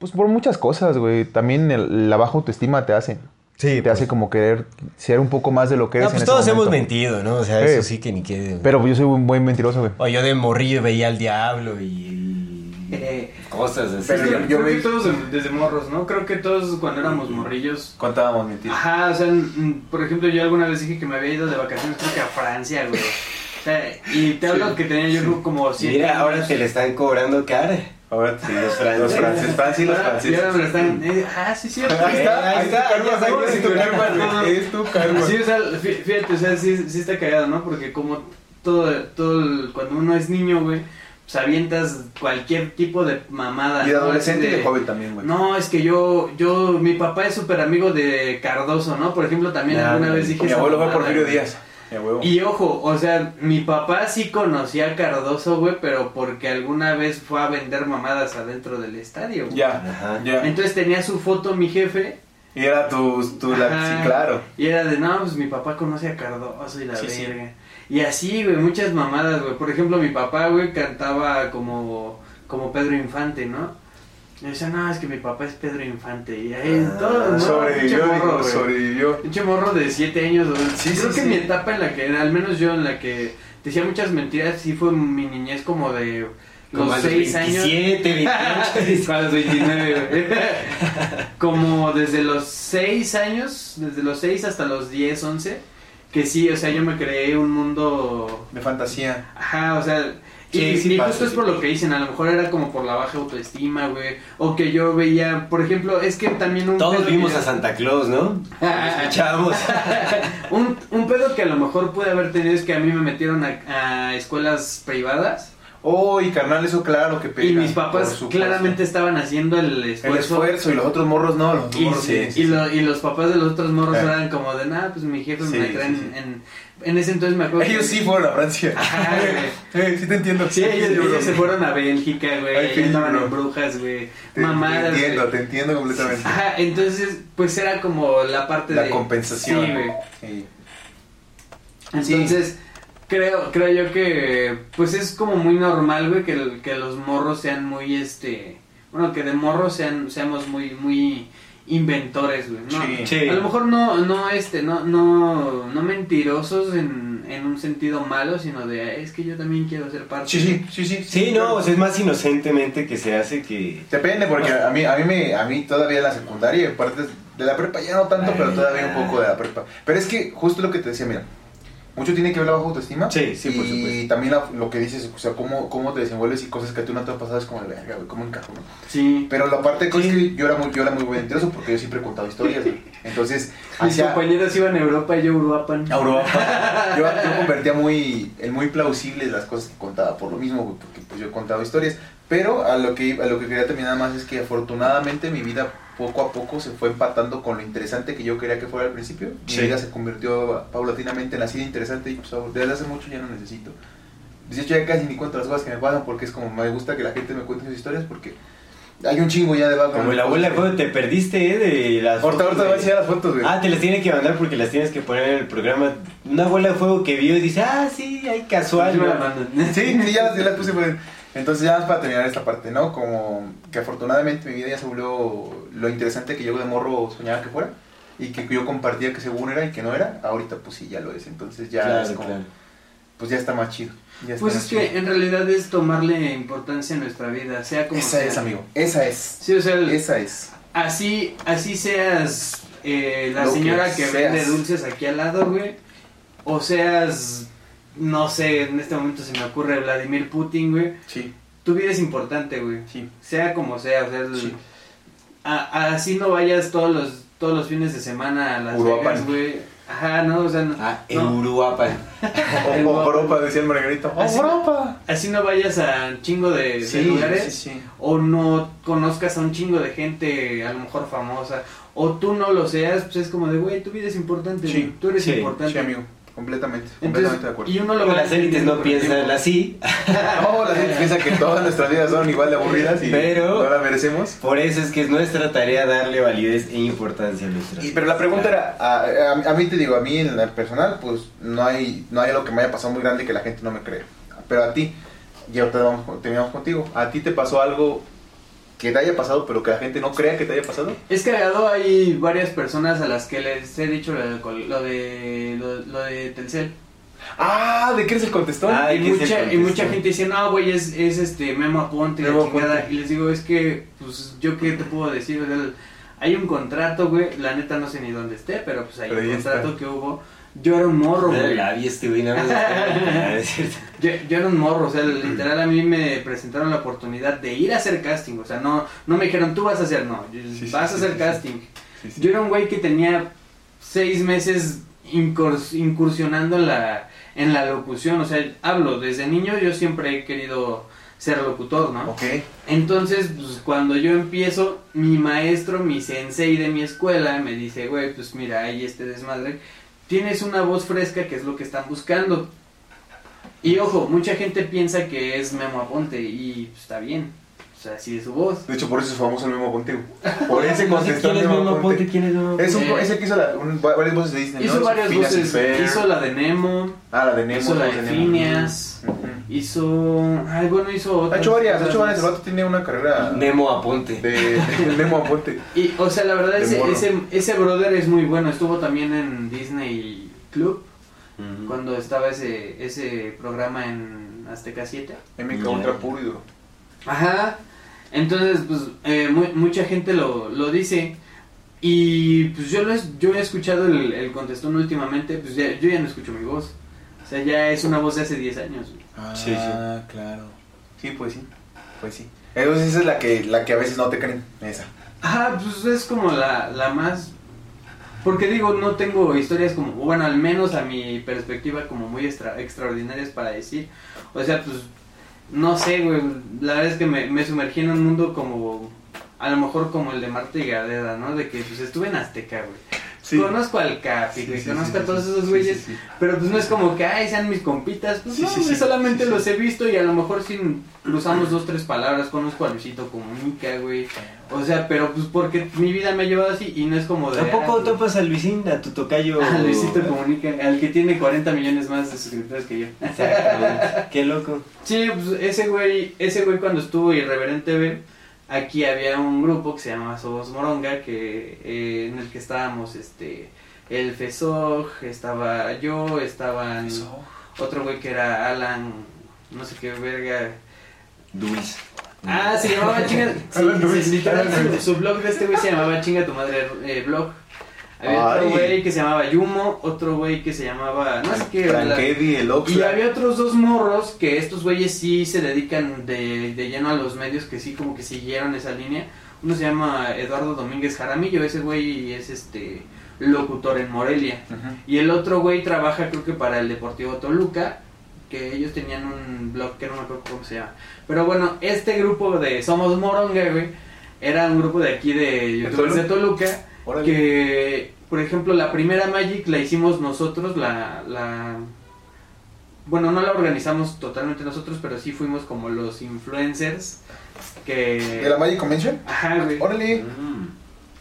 Pues por muchas cosas, güey. También el- la baja autoestima te hace. Sí, Te hace como querer ser un poco más de lo que No, eres. pues en ese todos hemos mentido, ¿no? O sea, Sí. eso sí que ni quede. Pero yo soy un buen mentiroso, güey. O yo de morrillo veía al diablo y... cosas así. Pero yo, yo creo me- que todos desde- morros, ¿no? Creo que todos cuando éramos morrillos. Contábamos mentiras. Ajá, o sea, mm, por ejemplo, yo alguna vez dije que me había ido de vacaciones, creo que a Francia, güey. O sea, y te hablo que tenía yo creo, como siete Mira, ahora te le están cobrando cara. Ahora Sí, los franceses. Los franceses, y los Y franceses. ahora me lo están. eh, ah, sí, cierto. Ahí está, Ahí ahí está, está, ya sabes, es tu karma, es tu karma. Sí, o sea, fí- fíjate, o sea, sí, sí está cagado, ¿no? Porque como todo, todo el- cuando uno es niño, güey, pues avientas cualquier tipo de mamada. Y de ¿no? adolescente y de joven también, güey. No, es que yo, yo, mi papá es súper amigo de Cardoso, ¿no? Por ejemplo, también Ya, alguna vez dije Mi abuelo fue Porfirio. Díaz. Y ojo, o sea, mi papá sí conocía a Cardoso, güey, pero porque alguna vez fue a vender mamadas adentro del estadio, güey. Ya, Ajá. ya. Entonces tenía su foto mi jefe. Y era tu, tu la- Ajá. sí, claro. Y era de, no, pues mi papá conoce a Cardoso y la Sí, sí. verga. Y así, güey, muchas mamadas, güey. Por ejemplo, mi papá, güey, cantaba como, como Pedro Infante, ¿no? Y decía, no, es que mi papá es Pedro Infante. Y ahí Ah, todo, ¿no? Sobrevivió, morro, dijo, güey. sobrevivió. Pinche morro de 7 años. Sí, Creo sí, que sí. mi etapa en la que, al menos yo, en la que decía muchas mentiras, sí fue mi niñez como de Como los los 6 años. 27, 28. A los 29, güey. Como desde los 6 años, desde los 6 hasta los 10, 11, que sí, o sea, yo me creé un mundo... De fantasía. Ajá, o sea... Y, Sí, sí y justo es sí por lo que dicen, a lo mejor era como por la baja autoestima, güey. O que yo veía, por ejemplo, es que también un... Todos que vimos a Santa Claus, ¿no? Escuchamos. un, un pedo que a lo mejor pude haber tenido es que a mí me metieron a, a escuelas privadas. Uy, carnal, eso claro que pega. Y mis papás claramente estaban haciendo el El esfuerzo. esfuerzo y los otros morros no, los Y, morros sí. y, lo- y los papás de los otros morros Eh. eran como de, nada, pues mi jefe me traen en... En ese entonces me acuerdo... Ellos que- sí fueron a Francia. Ajá, sí te entiendo. Sí, ellos, se fueron a Bélgica, güey. Ay, bro. en brujas, güey. Te, Mamadas, te güey. entiendo, te entiendo completamente. Ajá, entonces, pues era como la parte La de... compensación. Sí, güey. Sí. Entonces, creo, creo yo que, pues es como muy normal, güey, que, que los morros sean muy, este... Bueno, que de morros sean, seamos muy, muy inventores, güey, ¿no? Sí. Sí. A lo mejor no, no, este, no, no, no mentirosos en, en un sentido malo, sino de, "Ah, es que yo también quiero ser parte. Sí, sí, sí, sí. Sí, no, o sea, es más inocentemente que se hace que... Depende, porque a mí, a mí, me, a mí todavía en la secundaria, en partes de la prepa ya no tanto, Ay, pero todavía un poco de la prepa. Pero es que justo lo que te decía, mira, mucho tiene que ver la baja autoestima. Sí, sí, por y supuesto. también la- lo que dices, o sea, cómo, cómo te desenvuelves y cosas que tú no te han pasado es como verga, güey, cómo encajo, ¿no? Sí. Pero la parte de cosas Sí. que yo era muy, yo era muy buen mentiroso porque yo siempre he contado historias, güey. Entonces, Mis hacía- compañeros iban a Europa y yo a Uruapan. a Europa. Yo, yo convertía muy, en muy plausibles las cosas que contaba, por lo mismo, güey, porque pues yo he contado historias. Pero a lo que a lo que quería terminar más es que afortunadamente mi vida poco a poco se fue empatando con lo interesante que yo quería que fuera al principio. Mi Sí. vida se convirtió paulatinamente en así de interesante y pues desde hace mucho ya no necesito. De hecho ya casi ni cuento las cosas que me pasan porque es como me gusta que la gente me cuente sus historias porque hay un chingo ya de background. Como la abuela de juego te perdiste, ¿eh? De las Ahorita, ahorita voy a de- enseñar las fotos, güey. Ah, te las tiene que mandar porque las tienes que poner en el programa. Una bola de fuego que vio y dice, ah, sí, hay casual. Sí. Sí, sí, ya las, ya las puse. pues. Entonces, ya más para terminar esta parte, ¿no? Como que afortunadamente mi vida ya se volvió lo interesante que yo de morro soñaba que fuera y que yo compartía que según era y que no era. Ahorita, pues sí, ya lo es. Entonces, ya Claro, es como, claro. Pues ya está más chido. ya está Pues más es chido. que en realidad es tomarle importancia a nuestra vida, sea como Esa sea. es, amigo. Esa es. Sí, o sea, el- Esa es. así, así seas eh, la Lo señora que, vende dulces aquí al lado, güey. O seas, no sé, en este momento se me ocurre Vladimir Putin, güey. Sí, Tu vida es importante, güey. sí. Sea como sea, o sea, el- Sí. a- así no vayas todos los todos los fines de semana a Las Uruapan. Vegas, güey. Ajá, no, o sea, no, Ah, no. Uruapan. O, Europa, decía el Margarito. Así- Europa! así no vayas a un chingo de, de Sí, lugares. sí, sí. o no conozcas a un chingo de gente a lo mejor famosa o tú no lo seas, pues es como de, güey, tu vida es importante, tú eres sí, importante. Sí, amigo. Completamente. Entonces, completamente de acuerdo. y uno lo Las élites no piensan tiempo. así. No, la gente piensa que todas nuestras vidas son igual de aburridas y Pero- no la merecemos. Por eso es que es nuestra tarea darle validez e importancia a nuestra Y, pero la pregunta era, a, a- a mí te digo, a mí en el personal, pues no hay, no hay algo que me haya pasado muy grande que la gente no me cree. Pero a ti, y ahorita vamos, con- terminamos contigo, ¿a ti te pasó algo que te haya pasado pero que la gente no crea que te haya pasado? Es cagado, hay varias personas a las que les he dicho lo de, lo de, lo, lo de Telcel. Ah, ¿de qué eres el contestón? Ah, y, ¿qué es el mucha, y mucha gente dice, no, güey, es, es este Memo Aponte, y la Memo chingada". Aponte. Y les digo, es que, pues, ¿yo qué te puedo decir? El- hay un contrato, güey, la neta no sé ni dónde esté, pero pues hay Pero un contrato está. que hubo. Yo era un morro, güey. La vi este güey, nada más. Yo, yo era un morro, o sea, literal a mí me presentaron la oportunidad de ir a hacer casting, o sea, no, no me dijeron tú vas a hacer, no, Sí, vas sí, a hacer sí, casting. Yo era un güey que tenía seis meses incurs- incursionando en la, en la locución, o sea, hablo, desde niño yo siempre he querido ser locutor, ¿no? Ok. Entonces, pues cuando yo empiezo, mi maestro, mi sensei de mi escuela, me dice, güey, pues mira, ahí este desmadre, tienes una voz fresca que es lo que están buscando. Y ojo, mucha gente piensa que es Memo Aponte y está bien, o sea, así es su voz. De hecho, por eso es famoso el Memo Ponte. Por ese No sé contestó quién es Memo Ponte. Ponte, quién es Memo Es, un, Eh. es el que hizo la- un- varias voces de Disney, Hizo ¿no? varias Phineas voces, hizo la de Nemo, Ah, la de Nemo. hizo la de Nemo. Phineas, hizo... Ay, bueno, hizo Ha otras. hecho varias, ha hecho varias. El vato tiene una carrera Nemo Aponte. de, de Nemo Aponte. Y, o sea, la verdad, ese, ese, ese brother es muy bueno. Estuvo también en Disney Club, cuando estaba ese, ese programa en Azteca 7. MK. Ultra duro. Ajá. Entonces, pues, eh, mu- mucha gente lo, lo dice. Y pues yo, lo es- yo he escuchado el, el contestón últimamente, pues ya- yo ya no escucho mi voz. O sea, ya es una voz de hace 10 años. güey. Ah, Sí, sí. claro. Sí, pues sí. Pues sí. Entonces esa es la que, la que a veces no te creen. Esa. Ajá, pues es como la, la más... Porque digo, no tengo historias como, bueno, al menos a mi perspectiva como muy extra, extraordinarias para decir. O sea, pues no sé, güey, la verdad es que me, me sumergí en un mundo como, a lo mejor como el de Marta y Gareda, ¿no? De que pues estuve en Azteca, güey. Sí. Conozco al Capi, güey, sí, conozco a todos esos güeyes, pero pues no es como que, ay, sean mis compitas, pues Sí, no, sí, güey, sí. solamente los he visto y a lo mejor si cruzamos dos, tres palabras, conozco a Luisito Comunica, güey, o sea, pero pues porque mi vida me ha llevado así y no es como de... Tampoco ah, topas a Luisín, a tu tocayo. Ah, Luisito Comunica, al que tiene 40 millones más de suscriptores que yo. Exactamente. Qué loco. Sí, pues ese güey, ese güey cuando estuvo Irreverente TV, aquí había un grupo que se llamaba Somos Moronga, que eh, en el que estábamos este el Fesog, estaba yo, estaban otro güey que era Alan, no sé qué verga. Luis. Ah, se llamaba Chinga. su, blog de este güey se llamaba Chinga tu madre eh, blog. Había otro güey que se llamaba Yumo, otro güey que se llamaba no sé qué. la- Frank el y Oxlack. había otros dos morros que estos güeyes sí se dedican de, de lleno a los medios, que sí como que siguieron esa línea. Uno se llama Eduardo Domínguez Jaramillo, ese güey es este locutor en Morelia. Y el otro güey trabaja creo que para el Deportivo Toluca, que ellos tenían un blog que no me acuerdo cómo se llama. Pero bueno, este grupo de Somos Moronga, güey, era un grupo de aquí de youtubers de Toluca, Órale. que por ejemplo la primera Magic la hicimos nosotros, la... la bueno, no la organizamos totalmente nosotros, pero sí fuimos como los influencers que... ¿De la Magic Convention? Ajá, güey. Órale.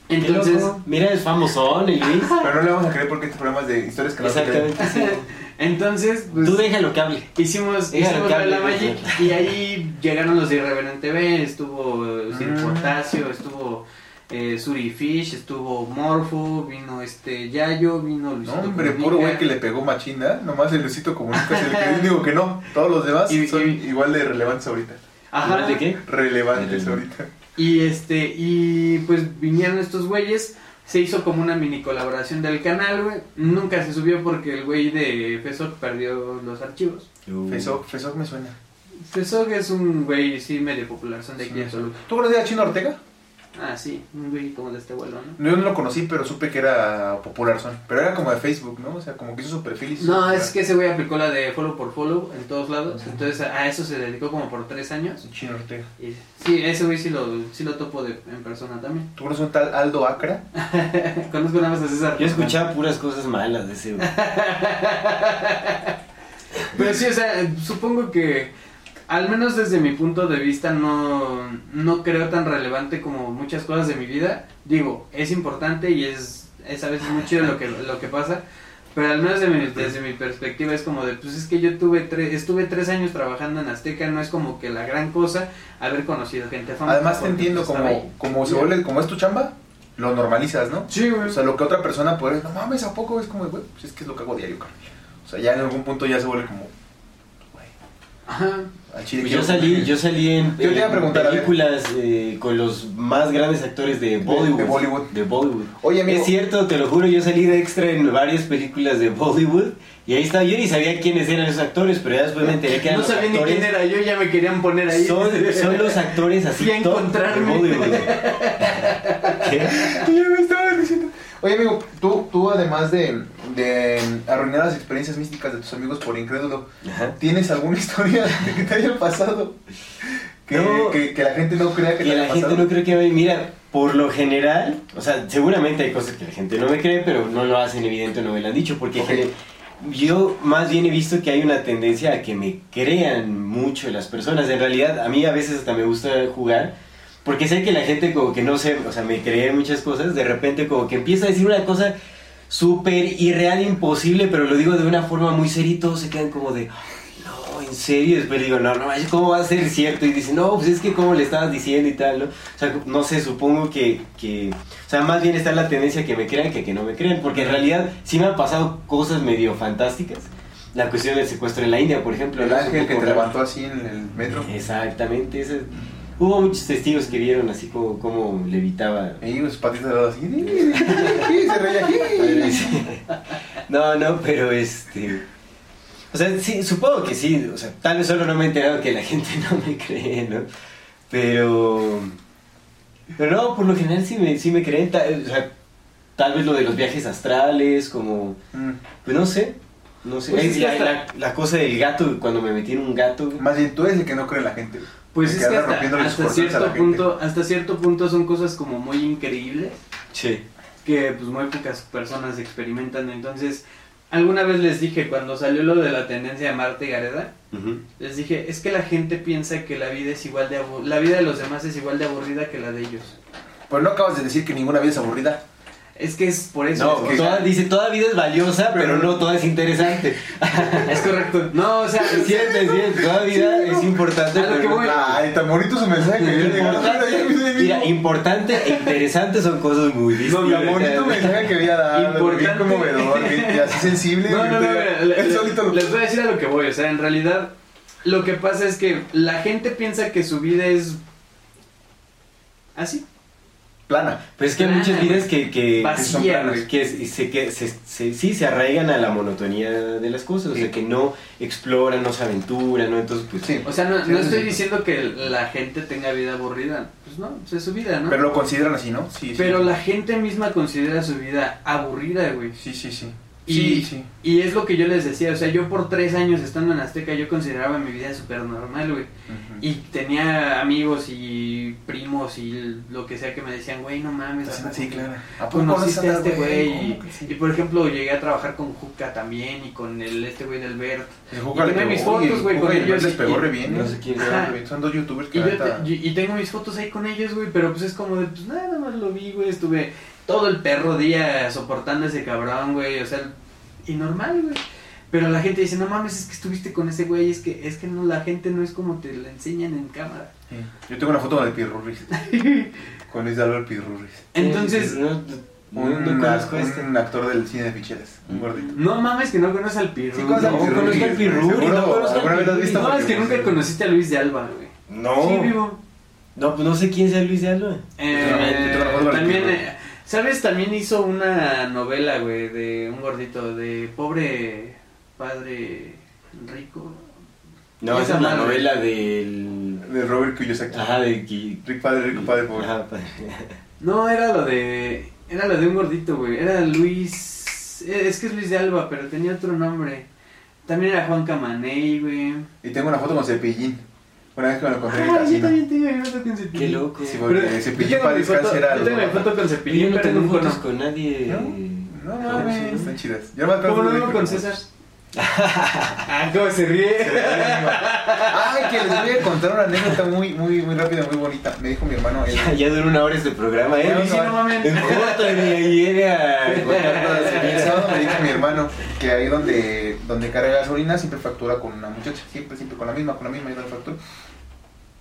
Entonces, Qué loco. Mira, es famosón, Luis. Pero no le vamos a creer porque este programa es de historias que no se creen. Entonces, pues, Tú déjalo que hable. Hicimos, Déjalo hicimos la Magic y ahí llegaron los de Irreverente TV, estuvo eh, Sir Mm. Potasio, estuvo eh, Suri Fish, estuvo Morfo, vino este Yayo, vino No, Luisito hombre, Comunica. puro güey que le pegó machina. Nomás el Luisito Comunica es el que digo que no. Todos los demás Y- son y- igual de relevantes ahorita. Ajá. ¿De qué? Relevantes Relevante. ahorita. Y este, y pues vinieron estos güeyes, se hizo como una mini colaboración del canal, güey. Nunca se subió porque el güey de Facebook perdió los archivos. Fesok, Fesok me suena. Facebook es un güey, sí, medio popular, son de aquí de Toluca. ¿Tú conoces a Chino Ortega? Ah, sí, un güey como de este vuelo, ¿no? Yo no lo conocí, pero supe que era popular son. Pero era como de Facebook, ¿no? O sea, como que hizo su perfil y su No, popular. es que ese güey aplicó la de follow por follow en todos lados. Entonces a eso se dedicó como por tres años. Chino Ortega. Y sí, ese güey sí lo, sí lo topo de, en persona también. ¿Tú conoces un tal Aldo Acra? Conozco nada más a César. Yo escuchaba puras cosas malas de ese. güey. Pero sí, o sea, supongo que al menos desde mi punto de vista no, no creo tan relevante como muchas cosas de mi vida. Digo, es importante y es, es a veces muy chido lo que, lo que pasa. Pero al menos de mi- desde mi perspectiva es como de, pues es que yo tuve tre- estuve tres años trabajando en Azteca, no es como que la gran cosa haber conocido gente famosa. Además te entiendo, pues, estaba como, como se vuelve, como es tu chamba, lo normalizas, ¿no? Sí, güey. O sea, lo que otra persona puede, no mames, ¿a poco? Es como, güey, pues es que es lo que hago diario, carnal. O sea, ya en algún punto ya se vuelve como, Ajá. al chile Pues yo salí, yo salí en, Yo te iba a en preguntar, a ver. películas eh, con los más grandes actores de Bollywood. de Bollywood. De Bollywood. Oye, amigo. Es cierto, te lo juro, yo salí de extra en varias películas de Bollywood y ahí estaba, yo ni sabía quiénes eran esos actores, pero ya después me enteré que eran No los sabía ni quién era yo, ya me querían poner ahí. Son, son los actores así Fui a encontrarme. de Bollywood. ¿Qué? Ya me estaban diciendo. Oye, amigo, tú, tú además de, de arruinar las experiencias místicas de tus amigos por incrédulo, Ajá. ¿tienes alguna historia de que te haya pasado? Que, No. que, que la gente no crea que, que te la haya gente pasado. no cree que mira por lo general o sea seguramente hay cosas que la gente no me cree pero no lo hacen evidente no me lo han dicho porque yo más bien he visto que hay una tendencia a que me crean mucho las personas en realidad a mí a veces hasta me gusta jugar porque sé que la gente como que no sé o sea me cree muchas cosas de repente como que empieza a decir una cosa súper irreal imposible pero lo digo de una forma muy seria y todos se quedan como de no, en serio, después digo, no, no, ¿cómo va a ser cierto? Y dice, no, pues es que como le estabas diciendo y tal, ¿no? O sea, no sé, supongo que, que, o sea, más bien está la tendencia que me crean que que no me crean, porque en realidad sí me han pasado cosas medio fantásticas. La cuestión del secuestro en la India, por ejemplo. El ángel que te levantó así en el metro. Exactamente, ese- hubo muchos testigos que vieron así como, como levitaba. Y sus patitas de lado así. y se reía. No, no, pero este. O sea, sí, supongo que sí. O sea, tal vez solo no me he enterado que la gente no me cree, ¿no? Pero. Pero no, por lo general sí me, sí me creen. ta- o sea, tal vez lo de los viajes astrales, como. Mm. Pues no sé. No sé, Pues es la, hasta- la- la cosa del gato, cuando me metí en un gato. Más bien, tú eres el que no cree en la gente. güey. Pues es que hasta, cierto gente. punto, hasta cierto punto son cosas como muy increíbles Sí. Que pues muy pocas personas experimentan. Entonces, alguna vez les dije cuando salió lo de la tendencia de Marta y Gareda, les dije, es que la gente piensa que la vida es igual de la vida de los demás es igual de aburrida que la de ellos. Pero no acabas de decir que ninguna vida es aburrida. Es que es por eso. No, sea, toda- dice, toda vida es valiosa, pero, no toda es interesante. es correcto. No, o sea, Es cierto, es cierto, toda vida es importante, A lo pero que no- voy. Ay, tan bonito su mensaje. que yo digo, Mira, importante e interesante son cosas muy No, distintas. tan bonito mensaje que había dado. Bien Importante. conmovedor, bien, y así sensible. No, no, no, mira, le- Él le- solito lo- les voy a decir a lo que voy. O sea, en realidad, lo que pasa es que la gente piensa que su vida es así. Plana. Pues es que hay Plana, muchas vidas que, que, que son planas, güey. que se, que se, se- sí se arraigan a la monotonía de las cosas, o sea, que no exploran, no se aventuran, ¿no? Entonces, pues, Sí. O sea, no, Sí, no estoy sí. diciendo que la gente tenga vida aburrida. Pues no, pues es su vida, ¿no? Pero lo consideran así, ¿no? Sí, sí. Pero la gente misma considera su vida aburrida, güey. Sí, sí, sí. Y, Sí, sí. y es lo que yo les decía, o sea, yo por tres años estando en Azteca, yo consideraba mi vida súper normal, güey. Y tenía amigos y primos y lo que sea que me decían, güey, no mames. ¿a Sí, claro. ¿A Conociste a este güey y, por ejemplo llegué a trabajar con Juca también y con el este güey del Bert El Juca y le tengo pegó, mis y fotos, güey, con ellos les pegó y- re bien. no sé quién Ajá. Son dos youtubers que y, yo te- y tengo mis fotos ahí con ellos, güey, pero pues es como de, pues nada más lo vi, güey, estuve todo el perro día soportando a ese cabrón, güey, o sea, y normal, güey. Pero la gente dice, no mames, es que estuviste con ese güey, es que, es que no, la gente no es como te la enseñan en cámara. Sí. Yo tengo una foto el Pirurris. con Luis Álvaro Pirurris. Entonces, no, Un, no conozco a este. un actor del cine de ficheras. Un gordito. no mames que no conoces al pirro. Sí, conoces al No, Pirurris, conozco al Pirurris, seguro, no conozco al ¿Alguna vez lo has Pirurris. No, es que nunca conociste a Luis de Alba, güey. No. Sí, vivo. No, pues no sé quién sea Luis de Alba. Eh, también, eh, ¿sabes? También hizo una novela, güey, de un gordito, de pobre padre rico. No, es la madre. novela del... De Robert Kiyosaki. Ajá, de... Rick padre, rico padre, pobre. Ajá, pa- No, era lo de. Era lo de un gordito, güey. Era Luis. eh, Es que es Luis de Alba, pero tenía otro nombre. También era Juan Camaney, güey. Y tengo una foto con Cepillín. Una vez que me lo encontré en el Ah, yo casino. también tengo mi foto con Cepillín. Qué loco. Sí, porque Pero Cepillín yo tengo para mi foto, descansar era yo tengo mi foto con Yo Cepillín, no pero tengo no fotos conozco. con nadie. No mames, sí. están chidas. Yo no me ¿Cómo acuerdo no de- con César? ah, ¿cómo se ríe? Ay, que les voy a contar una anécdota muy, muy, muy rápida, muy bonita. Me dijo mi hermano, él, Ya, ya duró una hora este programa, ¿eh? Bueno, Sí, no mames. En corto, y llega a contar todas las El sábado me dijo mi hermano que ahí donde, donde carga gasolina siempre factura con una muchacha, siempre, siempre con la misma, con la misma, y no factura.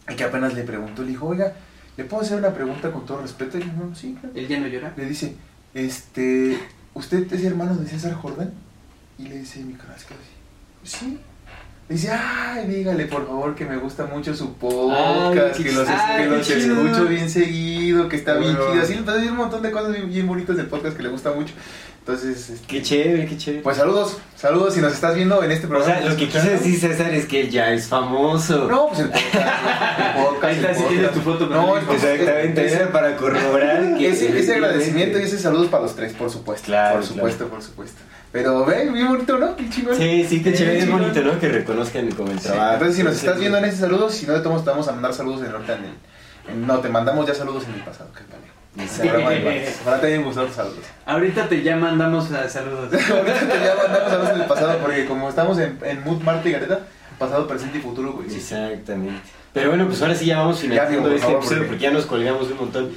Y que apenas le preguntó, le dijo, oiga, ¿le puedo hacer una pregunta con todo respeto? Y yo, "No, sí, claro". ¿Él ya no llora? Le dice, este, ¿usted es hermano de César Jordán? Y le dice mi canal, sí. Le dice, ay, dígale por favor que me gusta mucho su podcast, Ay, que los, ay, que los escucho bien seguido, que está bien Bueno. chido. Así le un montón de cosas bien, bien bonitas del podcast que le gusta mucho. Entonces, este, Qué chévere, qué chévere. pues saludos, saludos si nos estás viendo en este o programa. sea, lo que quise decir, César, es que él ya es famoso. No, pues el podcast. el podcast, Ahí está, el si tienes tu foto No, pues, Exactamente, era para corroborar que... ese, ese agradecimiento y ese saludos para los tres, por supuesto. Claro, por supuesto, por supuesto. Pero ve, bien bonito, ¿no? Qué chingón. Sí, sí, qué Sí, chévere, es bonito, ¿no? Que reconozcan como el Sí, trabajo. Entonces, si nos Sí, estás sí. viendo en ese saludo, si no, de te vamos a mandar saludos en el. en- no, te mandamos ya saludos en el pasado, que vale. Ojalá te hayan gustado los saludos. Ahorita te ya mandamos a saludos. Ahorita te ya mandamos saludos en el pasado, porque como estamos en, en Mood Marte y Gareta, pasado, presente y futuro, güey. Exactamente. Pero bueno, pues ahora sí ya vamos Ya, finalizando este episodio porque- porque ya nos colgamos un montón.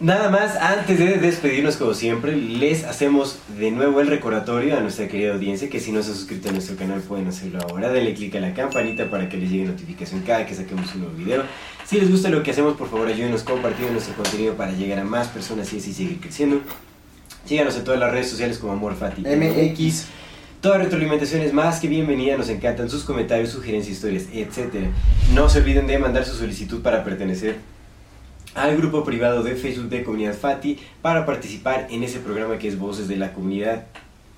Nada más, antes de despedirnos como siempre, les hacemos de nuevo el recordatorio a nuestra querida audiencia que si no se han suscrito a nuestro canal pueden hacerlo ahora. Denle click a la campanita para que les llegue notificación cada que saquemos un nuevo video. Si les gusta lo que hacemos, por favor ayúdenos compartiendo nuestro contenido para llegar a más personas y así seguir creciendo. Síganos en todas las redes sociales como AmorFati. MX. Toda retroalimentación es más que bienvenida, nos encantan sus comentarios, sugerencias, historias, etc. No se olviden de mandar su solicitud para pertenecer al grupo privado de Facebook de Comunidad Fati para participar en ese programa que es Voces de la Comunidad.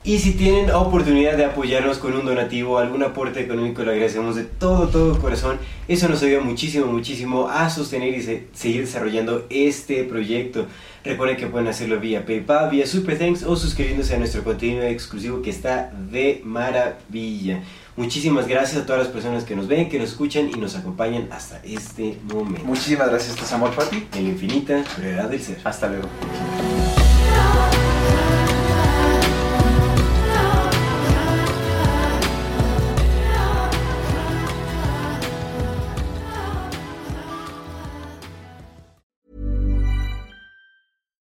Y si tienen oportunidad de apoyarnos con un donativo, algún aporte económico, lo agradecemos de todo, todo corazón. Eso nos ayuda muchísimo, muchísimo a sostener y seguir desarrollando este proyecto. Recuerden que pueden hacerlo vía PayPal, vía Super Thanks o suscribiéndose a nuestro contenido exclusivo que está de maravilla. Muchísimas gracias a todas las personas que nos ven, que nos escuchan y nos acompañan hasta este momento. Muchísimas gracias, es Amor Fati. En la infinita brevedad del ser. Hasta luego.